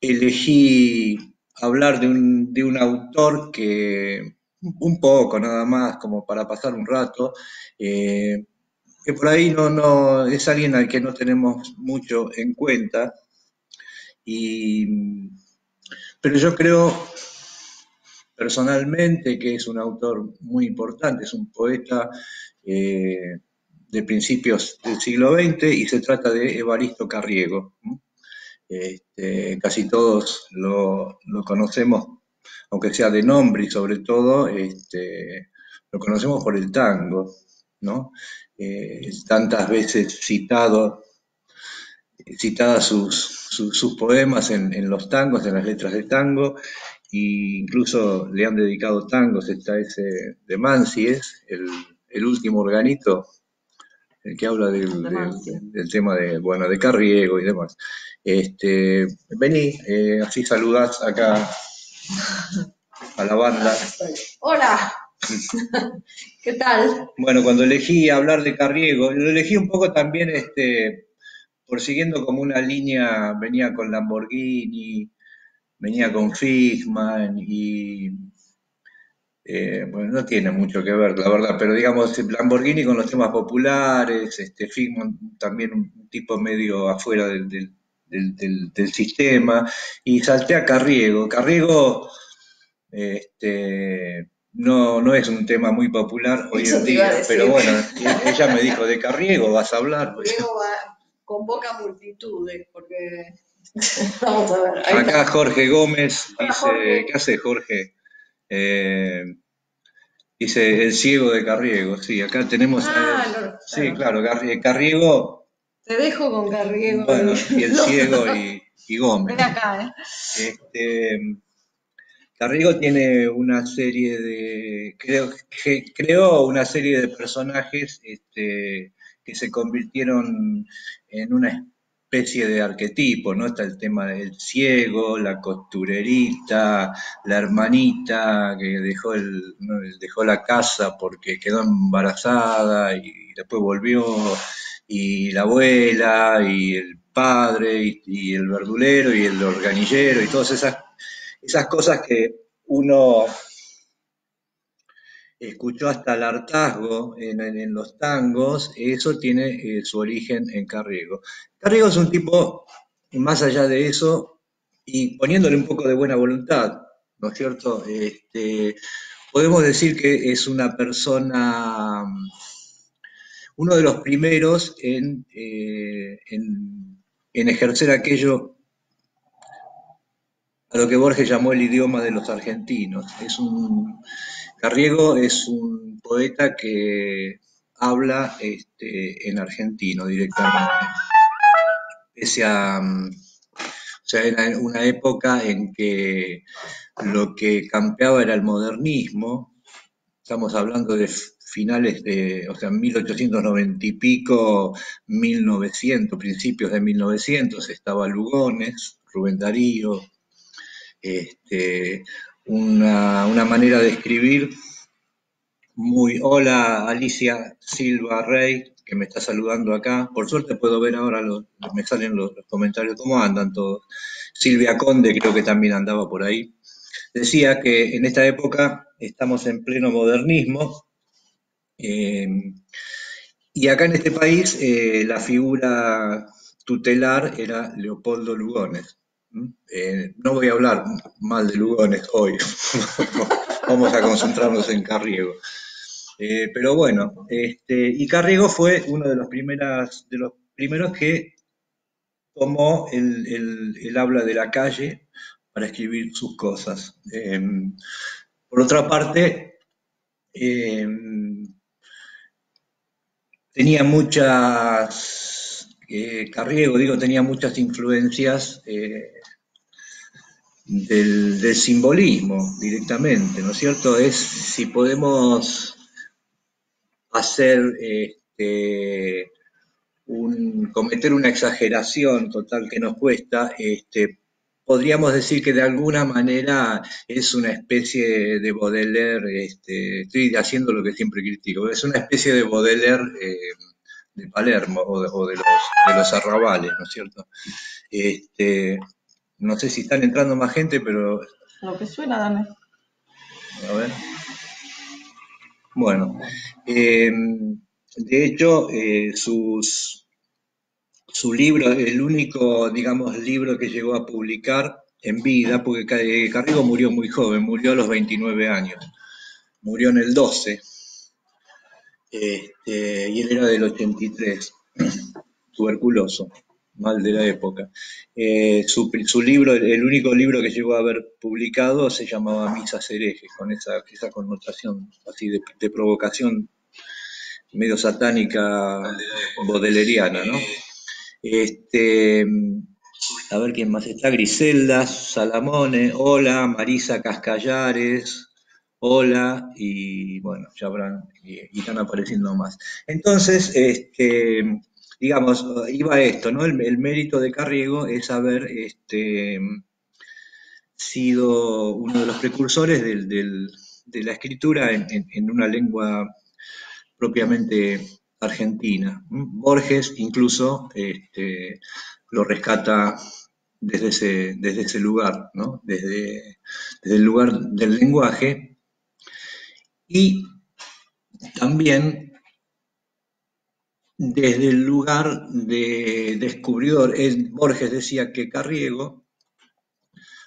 elegí hablar de un, de un autor que un poco nada más, como para pasar un rato, eh, que por ahí no, no es alguien al que no tenemos mucho en cuenta, y, pero yo creo personalmente que es un autor muy importante, es un poeta eh, de principios del siglo XX y se trata de Evaristo Carriego. Este, casi todos lo, conocemos, aunque sea de nombre y sobre todo este, lo conocemos por el tango, ¿no? Eh, tantas veces citado, citadas sus, sus, poemas en, los tangos, en las letras de tango, e incluso le han dedicado tangos, está ese de el, el último organito, el que habla del, del, tema de, bueno, de Carriego y demás. Este, vení, eh, así saludás acá a la banda. Hola. ¿Qué tal? Bueno, cuando elegí hablar de Carriego, lo elegí un poco también este, por siguiendo como una línea, venía con Lamborghini, venía con Fishman y eh, bueno, no tiene mucho que ver, la verdad, pero digamos, Lamborghini con los temas populares, este Fishman también un tipo medio afuera del, del, sistema, y salté a Carriego. Carriego este, no, no es un tema muy popular hoy en día, pero bueno, ella me dijo, de Carriego vas a hablar. Carriego convoca multitudes, porque... Vamos a ver. Acá Jorge Gómez dice, ¿qué hace Jorge? Eh, dice el ciego de Carriego, sí, acá tenemos... Ah, sí, claro, Carriego te dejo con Carriego. Bueno, y el ciego y, Gómez. Ven acá, ¿eh? Este, Carriego tiene una serie de. Creo, que, creó una serie de personajes este, que se convirtieron en una especie de arquetipo, ¿no? Está el tema del ciego, la costurerita, la hermanita que dejó, el, dejó la casa porque quedó embarazada y después volvió y la abuela, y el padre, y, el verdulero, y el organillero, y todas esas, esas cosas que uno escuchó hasta el hartazgo en, los tangos, eso tiene eh, su origen en Carriego. Carriego es un tipo, más allá de eso, y poniéndole un poco de buena voluntad, ¿no es cierto? Este, podemos decir que es una persona uno de los primeros en, eh, en, ejercer aquello a lo que Borges llamó el idioma de los argentinos. Es un, Carriego es un poeta que habla este, en argentino directamente. A, o sea, era una época en que lo que campeaba era el modernismo. Estamos hablando de finales de, o sea, 1890 y pico, 1900, principios de 1900, estaba Lugones, Rubén Darío, este, una, manera de escribir muy, hola Alicia Silva Rey, que me está saludando acá, por suerte puedo ver ahora, los, me salen los, comentarios, cómo andan todos. Silvia Conde creo que también andaba por ahí. Decía que en esta época estamos en pleno modernismo, eh, y acá en este país eh, la figura tutelar era Leopoldo Lugones. Eh, no voy a hablar mal de Lugones hoy, vamos a concentrarnos en Carriego. pero bueno, este, y Carriego fue uno de los, primeros que tomó el, habla de la calle para escribir sus cosas. por otra parte, tenía muchas, eh, Carriego, digo, tenía muchas influencias eh, del, simbolismo directamente, ¿no es cierto? Es si podemos hacer, este, un, cometer una exageración total que nos cuesta, este, podríamos decir que de alguna manera es una especie de Baudelaire, este, estoy haciendo lo que siempre critico, es una especie de Baudelaire eh, de Palermo o, de, los, de, los, arrabales, ¿no es cierto? Este, No sé si están entrando más gente, pero Lo que suena, dame. a ver. Bueno, eh, de hecho, eh, sus, su libro, el único, digamos, libro que llegó a publicar en vida, porque eh, Carriego murió muy joven, murió a los 29 años, murió en el 12, este, y él era del 83, tuberculoso, mal de la época. Eh, su, libro, el único libro que llegó a haber publicado se llamaba Misas herejes, con esa, connotación así de, de provocación medio satánica bodeleriana, ¿no? Este, a ver quién más está, Griselda, Salamone, hola, Marisa Cascallares, hola, y bueno, ya habrán, y, y están apareciendo más. Entonces, este, digamos, iba esto, ¿no? El, mérito de Carriego es haber este, sido uno de los precursores del- de la escritura en, una lengua propiamente argentina. Borges incluso este, lo rescata desde ese, desde ese lugar, ¿no? desde, desde el lugar del lenguaje y también desde el lugar de descubridor. Borges decía que Carriego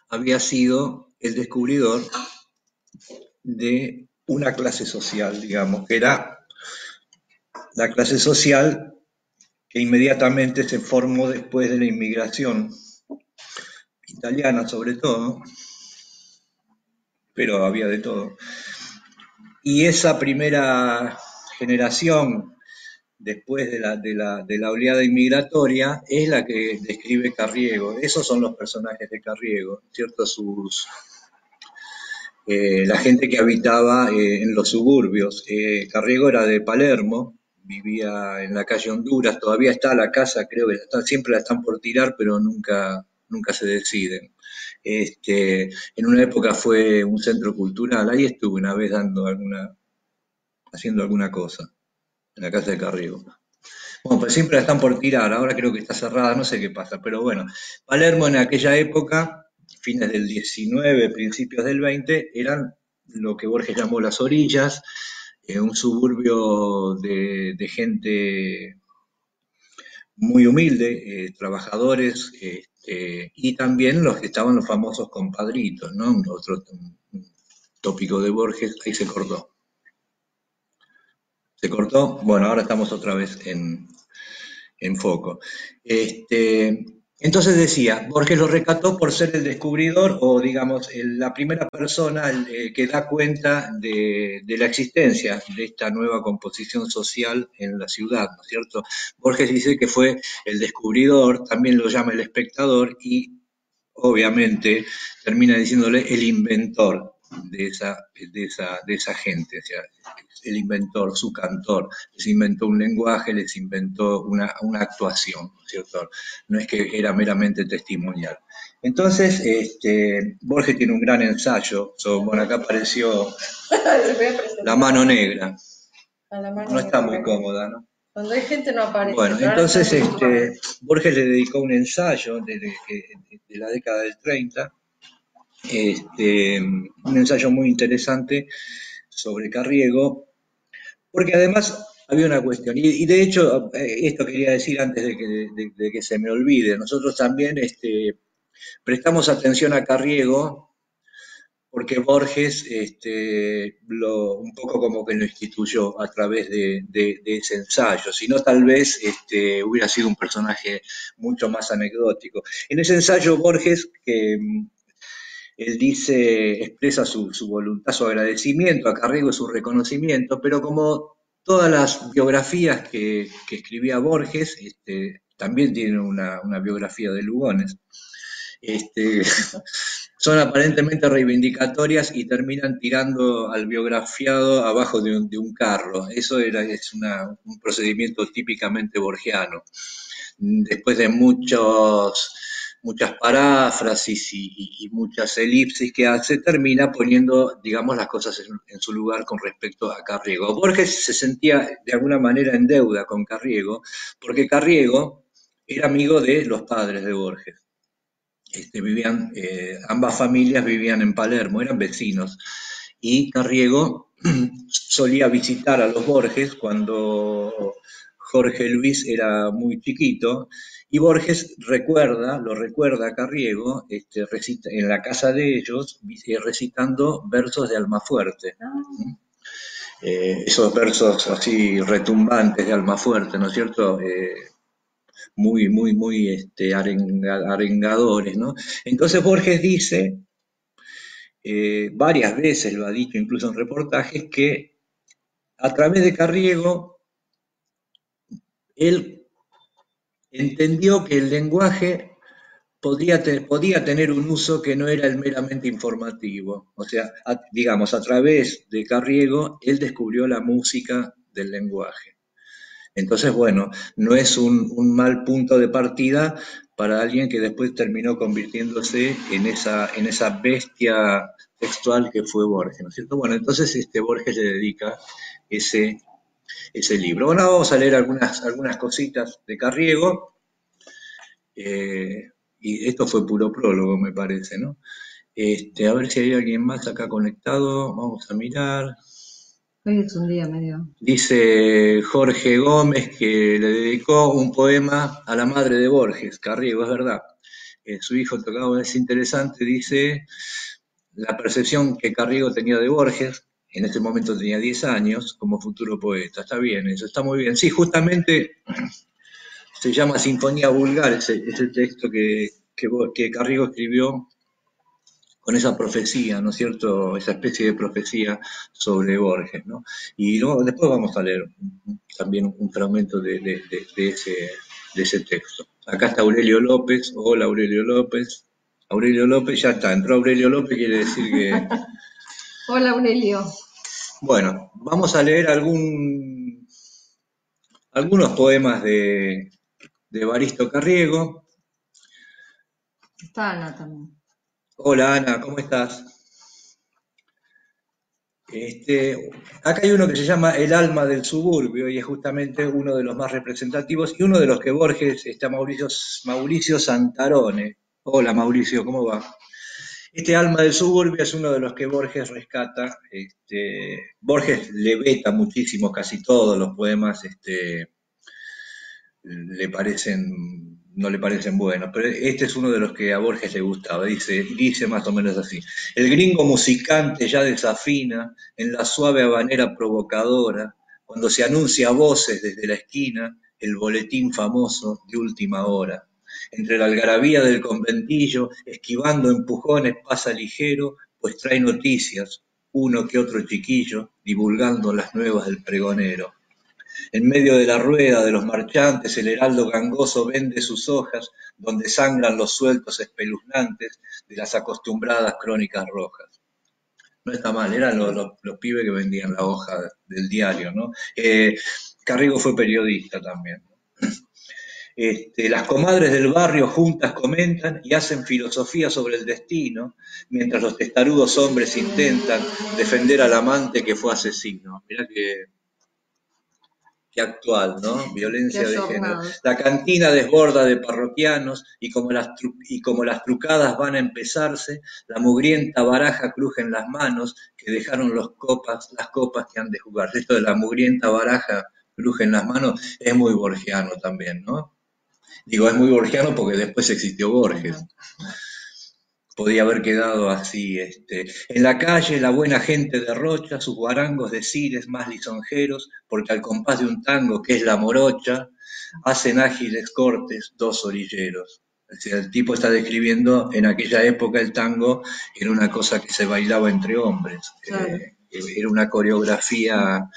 había sido el descubridor de una clase social, digamos, que era la clase social que inmediatamente se formó después de la inmigración italiana sobre todo, pero había de todo. Y esa primera generación, después de la, de la, de la oleada inmigratoria, es la que describe Carriego. Esos son los personajes de Carriego, ¿cierto? Sus, eh, la gente que habitaba eh, en los suburbios. Eh, Carriego era de Palermo, vivía en la calle Honduras, todavía está la casa, creo que siempre la están por tirar, pero nunca, nunca se deciden. Este, en una época fue un centro cultural, ahí estuve una vez dando alguna, haciendo alguna cosa, en la casa de Carriego. Bueno, pues siempre la están por tirar, ahora creo que está cerrada, no sé qué pasa, pero bueno, Palermo en aquella época, fines del 19, principios del 20, eran lo que Borges llamó las orillas, eh, un suburbio de, gente muy humilde, eh, trabajadores, este, y también los que estaban los famosos compadritos, ¿no? Otro tópico de Borges, ahí se cortó. ¿Se cortó? Bueno, ahora estamos otra vez en, en foco. Este, entonces decía, Borges lo recató por ser el descubridor o, digamos, la primera persona eh, que da cuenta de, de la existencia de esta nueva composición social en la ciudad, ¿no es cierto? Borges dice que fue el descubridor, también lo llama el espectador y, obviamente, termina diciéndole el inventor de esa, de esa, de esa gente, o sea, el inventor, su cantor, les inventó un lenguaje, les inventó una, una actuación, ¿no es cierto? No es que era meramente testimonial. Entonces, este, Borges tiene un gran ensayo, so- bueno, acá apareció la mano negra, a la mano no está muy cómoda, ¿no? Cuando hay gente no aparece. Bueno, entonces este, Borges le dedicó un ensayo de, de- de la década del 30, este, un ensayo muy interesante sobre Carriego, porque además había una cuestión, y, de hecho, eh, esto quería decir antes de que, se me olvide, nosotros también este, prestamos atención a Carriego porque Borges este, un poco como que lo instituyó a través de, ese ensayo, si no tal vez este, hubiera sido un personaje mucho más anecdótico. En ese ensayo Borges, que él dice, expresa su, voluntad, su agradecimiento a Carriego y su reconocimiento, pero como todas las biografías que, escribía Borges, este, también tienen una, biografía de Lugones. Este, son aparentemente reivindicatorias y terminan tirando al biografiado abajo de un, carro. Eso era, es un procedimiento típicamente borgiano. Después de muchos, muchas paráfrasis y, muchas elipsis que hace, termina poniendo, digamos, las cosas en, en su lugar con respecto a Carriego. Borges se sentía de alguna manera en deuda con Carriego, porque Carriego era amigo de los padres de Borges. este, vivían, eh, ambas familias vivían en Palermo, eran vecinos. Y Carriego solía visitar a los Borges cuando Jorge Luis era muy chiquito, y Borges recuerda, lo recuerda a Carriego, este, en la casa de ellos, eh, recitando versos de Almafuerte. Eh, esos versos así retumbantes de Almafuerte, ¿no es cierto? Eh, muy, muy, muy este, arengadores, ¿no? Entonces Borges dice, varias veces lo ha dicho incluso en reportajes, que a través de Carriego él entendió que el lenguaje podía, podía tener un uso que no era el meramente informativo. O sea, digamos, a través de Carriego, él descubrió la música del lenguaje. Entonces, bueno, no es un, mal punto de partida para alguien que después terminó convirtiéndose en esa, en esa bestia textual que fue Borges, ¿no es cierto? Bueno, entonces este Borges le dedica ese ese libro. Bueno, vamos a leer algunas, algunas cositas de Carriego. Eh, y esto fue puro prólogo, me parece, ¿no? Este, a ver si hay alguien más acá conectado. Vamos a mirar. Hoy es un día medio. Dice Jorge Gómez que le dedicó un poema a la madre de Borges, Carriego, es verdad. Eh, su hijo tocaba, es interesante, dice la percepción que Carriego tenía de Borges, en este momento tenía 10 años, como futuro poeta. Está bien, eso está muy bien. Sí, justamente se llama Sinfonía Vulgar, ese, texto que, que, Carrigo escribió con esa profecía, ¿no es cierto? Esa especie de profecía sobre Borges, ¿no? Y luego, después vamos a leer también un fragmento de, ese, de ese texto. Acá está Aurelio López. Hola, Aurelio López. Aurelio López, ya está. Entró Aurelio López, quiere decir que Hola, Aurelio. Bueno, vamos a leer algún, algunos poemas de, de Baristo Carriego. Está Ana también. Hola Ana, ¿cómo estás? Este, acá hay uno que se llama El alma del suburbio y es justamente uno de los más representativos y uno de los que Borges está Mauricio, Mauricio Santarone. Hola Mauricio, ¿cómo va? Este alma del suburbio es uno de los que Borges rescata. Este, Borges le veta muchísimo, casi todos los poemas este, le parecen, no le parecen buenos, pero este es uno de los que a Borges le gustaba. Dice, dice más o menos así: El gringo musicante ya desafina en la suave habanera provocadora, cuando se anuncia a voces desde la esquina el boletín famoso de última hora entre la algarabía del conventillo, esquivando empujones pasa ligero, pues trae noticias, uno que otro chiquillo, divulgando las nuevas del pregonero. En medio de la rueda de los marchantes, el heraldo gangoso vende sus hojas, donde sangran los sueltos espeluznantes de las acostumbradas crónicas rojas. No está mal, eran los, pibes que vendían la hoja del diario, ¿no? Eh, Carrigo fue periodista también. Este, las comadres del barrio juntas comentan y hacen filosofía sobre el destino, mientras los testarudos hombres intentan defender al amante que fue asesino. Mirá que, actual, ¿no? Violencia de género. La cantina desborda de parroquianos y como, las y como las trucadas van a empezarse, la mugrienta baraja cruje en las manos que dejaron los copas, las copas que han de jugar. Esto de la mugrienta baraja cruje en las manos es muy borgiano también, ¿no? Digo, es muy borgiano porque después existió Borges. Podía haber quedado así. Este. En la calle la buena gente derrocha sus guarangos de cires más lisonjeros, porque al compás de un tango que es la morocha, hacen ágiles cortes dos orilleros. el tipo está describiendo en aquella época el tango era una cosa que se bailaba entre hombres. Eh, era una coreografía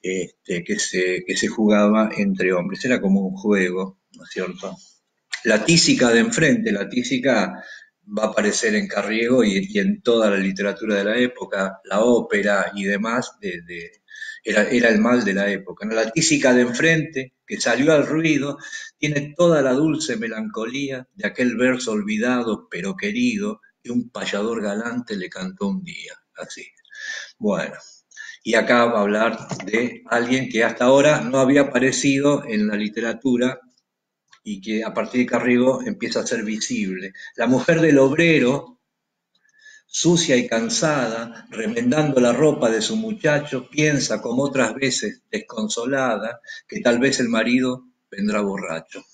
este, que, se, que se jugaba entre hombres. Era como un juego. ¿No es cierto? La tísica de enfrente, la tísica va a aparecer en Carriego y, en toda la literatura de la época, la ópera y demás, era, el mal de la época. La tísica de enfrente, que salió al ruido, tiene toda la dulce melancolía de aquel verso olvidado pero querido que un payador galante le cantó un día. Así. Bueno, y acá va a hablar de alguien que hasta ahora no había aparecido en la literatura y que a partir de Carriego empieza a ser visible. La mujer del obrero, sucia y cansada, remendando la ropa de su muchacho, piensa como otras veces desconsolada que tal vez el marido vendrá borracho.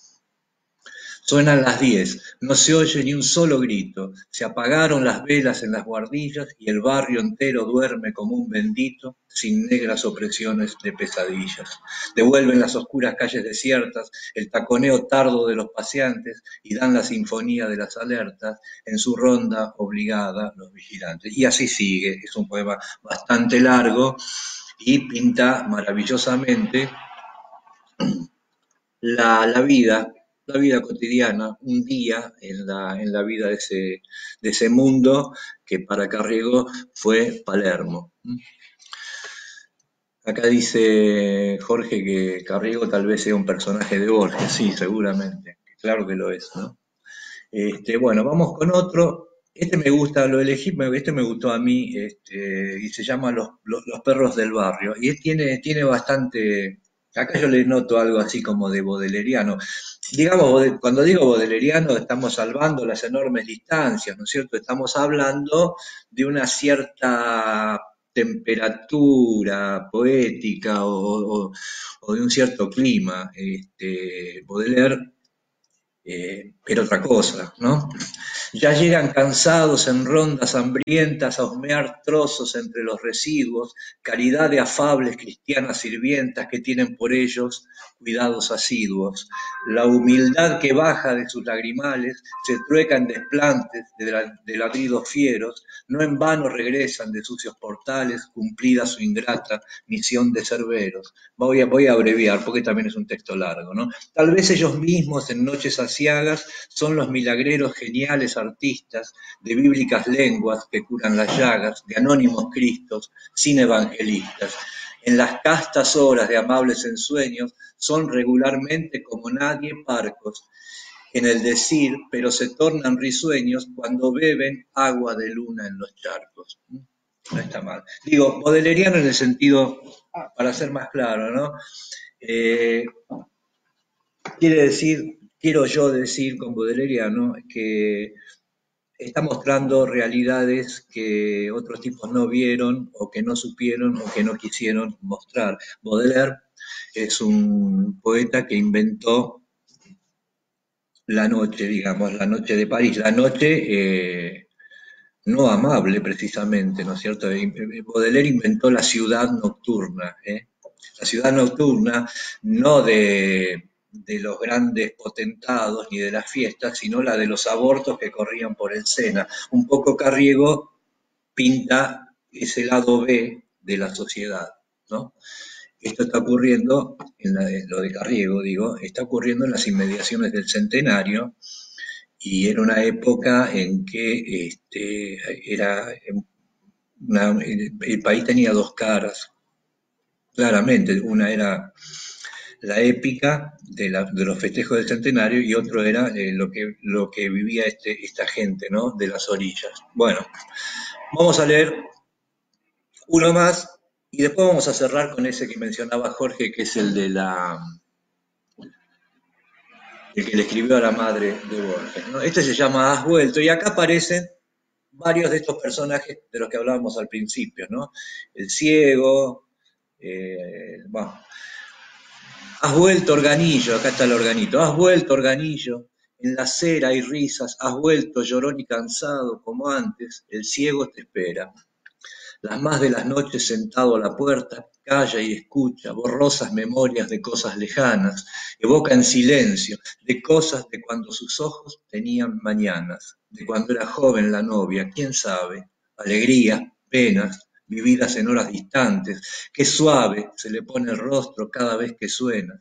Suenan las diez, no se oye ni un solo grito, se apagaron las velas en las guardillas y el barrio entero duerme como un bendito, sin negras opresiones de pesadillas. Devuelven las oscuras calles desiertas, el taconeo tardo de los paseantes y dan la sinfonía de las alertas en su ronda obligada los vigilantes. Y así sigue, es un poema bastante largo y pinta maravillosamente la, la vida la vida cotidiana, un día en la, en la vida de ese, de ese mundo que para Carriego fue Palermo. Acá dice Jorge que Carriego tal vez sea un personaje de Borges, sí, seguramente, claro que lo es. Este, bueno, vamos con otro. Este me gusta, lo elegí, este me gustó a mí, este, y se llama Los, los, perros del barrio. Y tiene, tiene bastante, acá yo le noto algo así como de bodeleriano digamos, cuando digo bodeleriano, estamos salvando las enormes distancias, ¿no es cierto? Estamos hablando de una cierta temperatura poética o, de un cierto clima. Este, Baudelaire eh, era otra cosa, ¿no? Ya llegan cansados en rondas hambrientas a husmear trozos entre los residuos, caridad de afables cristianas sirvientas que tienen por ellos cuidados asiduos. La humildad que baja de sus lagrimales se trueca en desplantes de, ladridos fieros, no en vano regresan de sucios portales, cumplida su ingrata misión de cerberos. Voy a, voy a abreviar porque también es un texto largo, ¿no? Tal vez ellos mismos en noches asiagas son los milagreros geniales artistas de bíblicas lenguas que curan las llagas, de anónimos cristos, sin evangelistas. En las castas horas de amables ensueños son regularmente como nadie parcos en el decir, pero se tornan risueños cuando beben agua de luna en los charcos. No está mal. Digo, modeleriano en el sentido, para ser más claro, ¿no? Eh, quiere decir, quiero yo decir con Bodeleriano que está mostrando realidades que otros tipos no vieron o que no supieron o que no quisieron mostrar. Baudelaire es un poeta que inventó la noche, digamos, la noche de París, la noche eh, no amable precisamente, ¿no es cierto? Baudelaire inventó la ciudad nocturna, ¿eh? la ciudad nocturna no de de los grandes potentados ni de las fiestas, sino la de los abortos que corrían por el Sena. Un poco Carriego pinta ese lado B de la sociedad, ¿no? Esto está ocurriendo, en lo de Carriego digo, está ocurriendo en las inmediaciones del centenario y era una época en que este, era el país tenía dos caras, claramente, una era la épica de, los festejos del centenario y otro era eh, lo, que, vivía este, esta gente, ¿no? De las orillas. Bueno, vamos a leer uno más y después vamos a cerrar con ese que mencionaba Jorge, que es el de la el que le escribió a la madre de Borges. Este se llama Has vuelto y acá aparecen varios de estos personajes de los que hablábamos al principio, ¿no? El ciego, eh, Has vuelto, organillo, acá está el organito, has vuelto, organillo, en la acera hay risas, has vuelto llorón y cansado, como antes, el ciego te espera. Las más de las noches sentado a la puerta, calla y escucha, borrosas memorias de cosas lejanas, evoca en silencio, de cosas de cuando sus ojos tenían mañanas, de cuando era joven la novia, quién sabe, alegría, penas, vividas en horas distantes, qué suave se le pone el rostro cada vez que suena.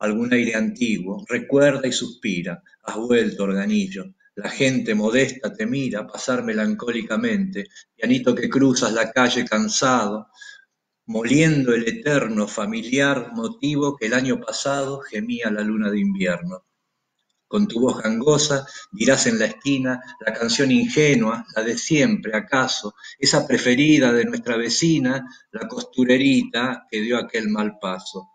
Algún aire antiguo, recuerda y suspira, has vuelto, organillo, la gente modesta te mira pasar melancólicamente, pianito que cruzas la calle cansado, moliendo el eterno familiar motivo que el año pasado gemía la luna de invierno. Con tu voz gangosa dirás en la esquina la canción ingenua, la de siempre, acaso, esa preferida de nuestra vecina, la costurerita que dio aquel mal paso.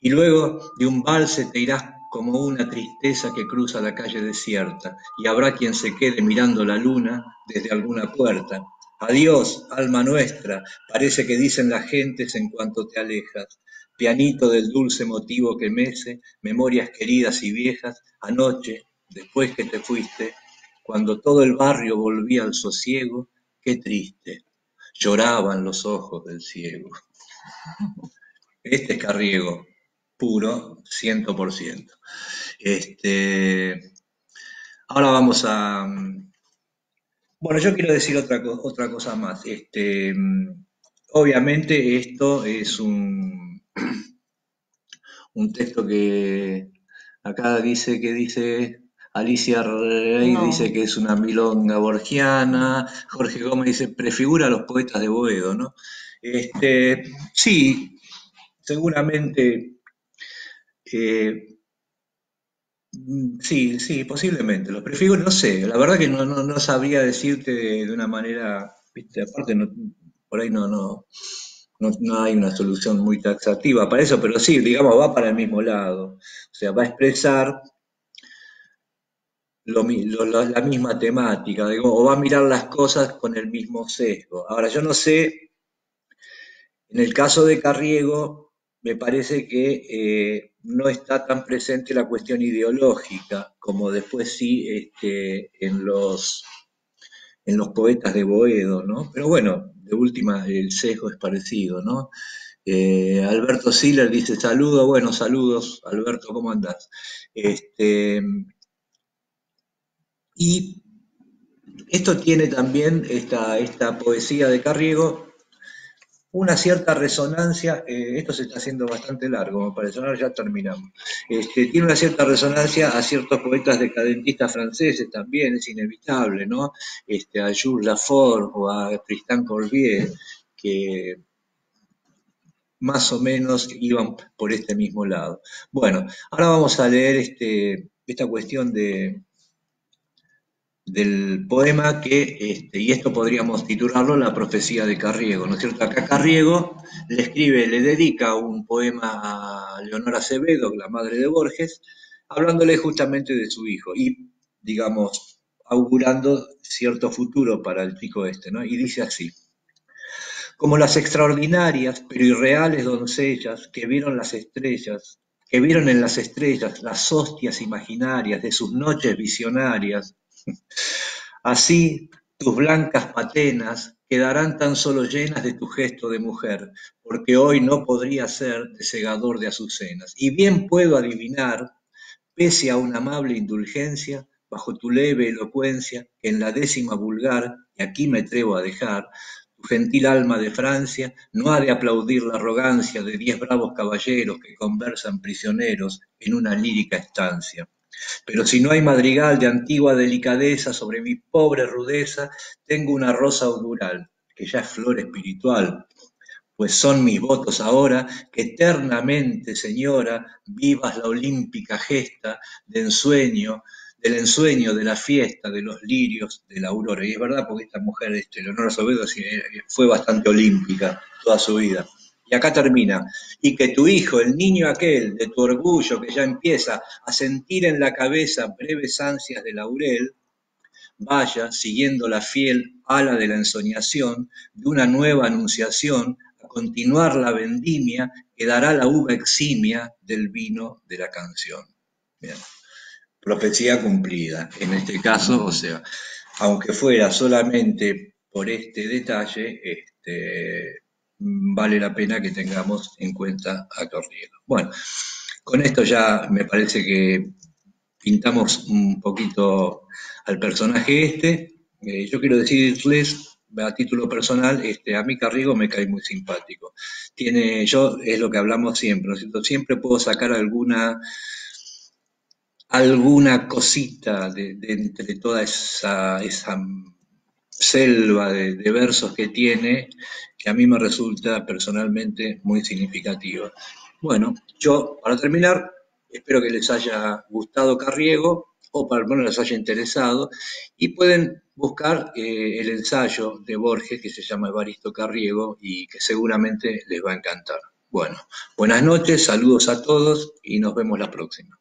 Y luego de un valse te irás como una tristeza que cruza la calle desierta, y habrá quien se quede mirando la luna desde alguna puerta. Adiós, alma nuestra, parece que dicen las gentes en cuanto te alejas. Pianito del dulce motivo que mece, memorias queridas y viejas, anoche, después que te fuiste, cuando todo el barrio volvía al sosiego, qué triste, lloraban los ojos del ciego. Este es Carriego, puro, ciento por ciento. Este, ahora vamos a... Bueno, yo quiero decir otra, otra cosa más. Este, obviamente esto es un, un texto que acá dice que dice Alicia Rey dice que es una milonga borgiana, Jorge Gómez dice prefigura a los poetas de Boedo, ¿no? Este, sí, seguramente eh, mm, sí, sí, posiblemente. Los prefiguro, no sé, la verdad que no, no, sabría decirte de, una manera, ¿viste? aparte por ahí no, no, no, hay una solución muy taxativa para eso, pero sí, digamos, va para el mismo lado. O sea, va a expresar la misma temática, o va a mirar las cosas con el mismo sesgo. Ahora, yo no sé, en el caso de Carriego, me parece que eh, no está tan presente la cuestión ideológica como después sí este, en, los, en los poetas de Boedo, ¿no? Pero bueno, de última el sesgo es parecido, ¿no? Eh, Alberto Siller dice saludos, bueno, saludos, Alberto, ¿cómo andás? Este, y esto tiene también, esta, esta poesía de Carriego, una cierta resonancia, eh, esto se está haciendo bastante largo, parece, ahora ya terminamos, este, tiene una cierta resonancia a ciertos poetas decadentistas franceses también, es inevitable, ¿no? Este, a Jules Lafort o a Tristan Corbier, que más o menos iban por este mismo lado. Bueno, ahora vamos a leer este, esta cuestión de, del poema que, este, y esto podríamos titularlo La profecía de Carriego, ¿no es cierto? Acá Carriego le escribe, le dedica un poema a Leonora Acevedo, la madre de Borges, hablándole justamente de su hijo y, digamos, augurando cierto futuro para el chico este, ¿no? Y dice así, como las extraordinarias pero irreales doncellas que vieron las estrellas, que vieron en las estrellas las hostias imaginarias de sus noches visionarias, Así tus blancas patenas quedarán tan solo llenas de tu gesto de mujer, porque hoy no podría ser de segador de azucenas. Y bien puedo adivinar, pese a una amable indulgencia, bajo tu leve elocuencia, que en la décima vulgar, y aquí me atrevo a dejar, tu gentil alma de Francia no ha de aplaudir la arrogancia de diez bravos caballeros que conversan prisioneros en una lírica estancia. Pero si no hay madrigal de antigua delicadeza sobre mi pobre rudeza, tengo una rosa augural, que ya es flor espiritual, pues son mis votos ahora que eternamente, señora, vivas la olímpica gesta de ensueño, del ensueño de la fiesta de los lirios de la aurora. Y es verdad porque esta mujer, este, Leonora Sobedo, fue bastante olímpica toda su vida. Y acá termina. Y que tu hijo, el niño aquel de tu orgullo que ya empieza a sentir en la cabeza breves ansias de laurel, vaya siguiendo la fiel ala de la ensoñación de una nueva anunciación a continuar la vendimia que dará la uva eximia del vino de la canción. Profecía cumplida. En este caso, o sea, aunque fuera solamente por este detalle, este, vale la pena que tengamos en cuenta a Carriego. Bueno, con esto ya me parece que pintamos un poquito al personaje este. Eh, yo quiero decirles a título personal, este, a mí Carriego me cae muy simpático. Tiene, yo es lo que hablamos siempre, ¿no Siempre puedo sacar alguna alguna cosita de, entre toda esa, esa selva de, versos que tiene, a mí me resulta personalmente muy significativa. Bueno, yo para terminar, espero que les haya gustado Carriego o para menos les haya interesado y pueden buscar eh, el ensayo de Borges que se llama Evaristo Carriego y que seguramente les va a encantar. Bueno, buenas noches, saludos a todos y nos vemos la próxima.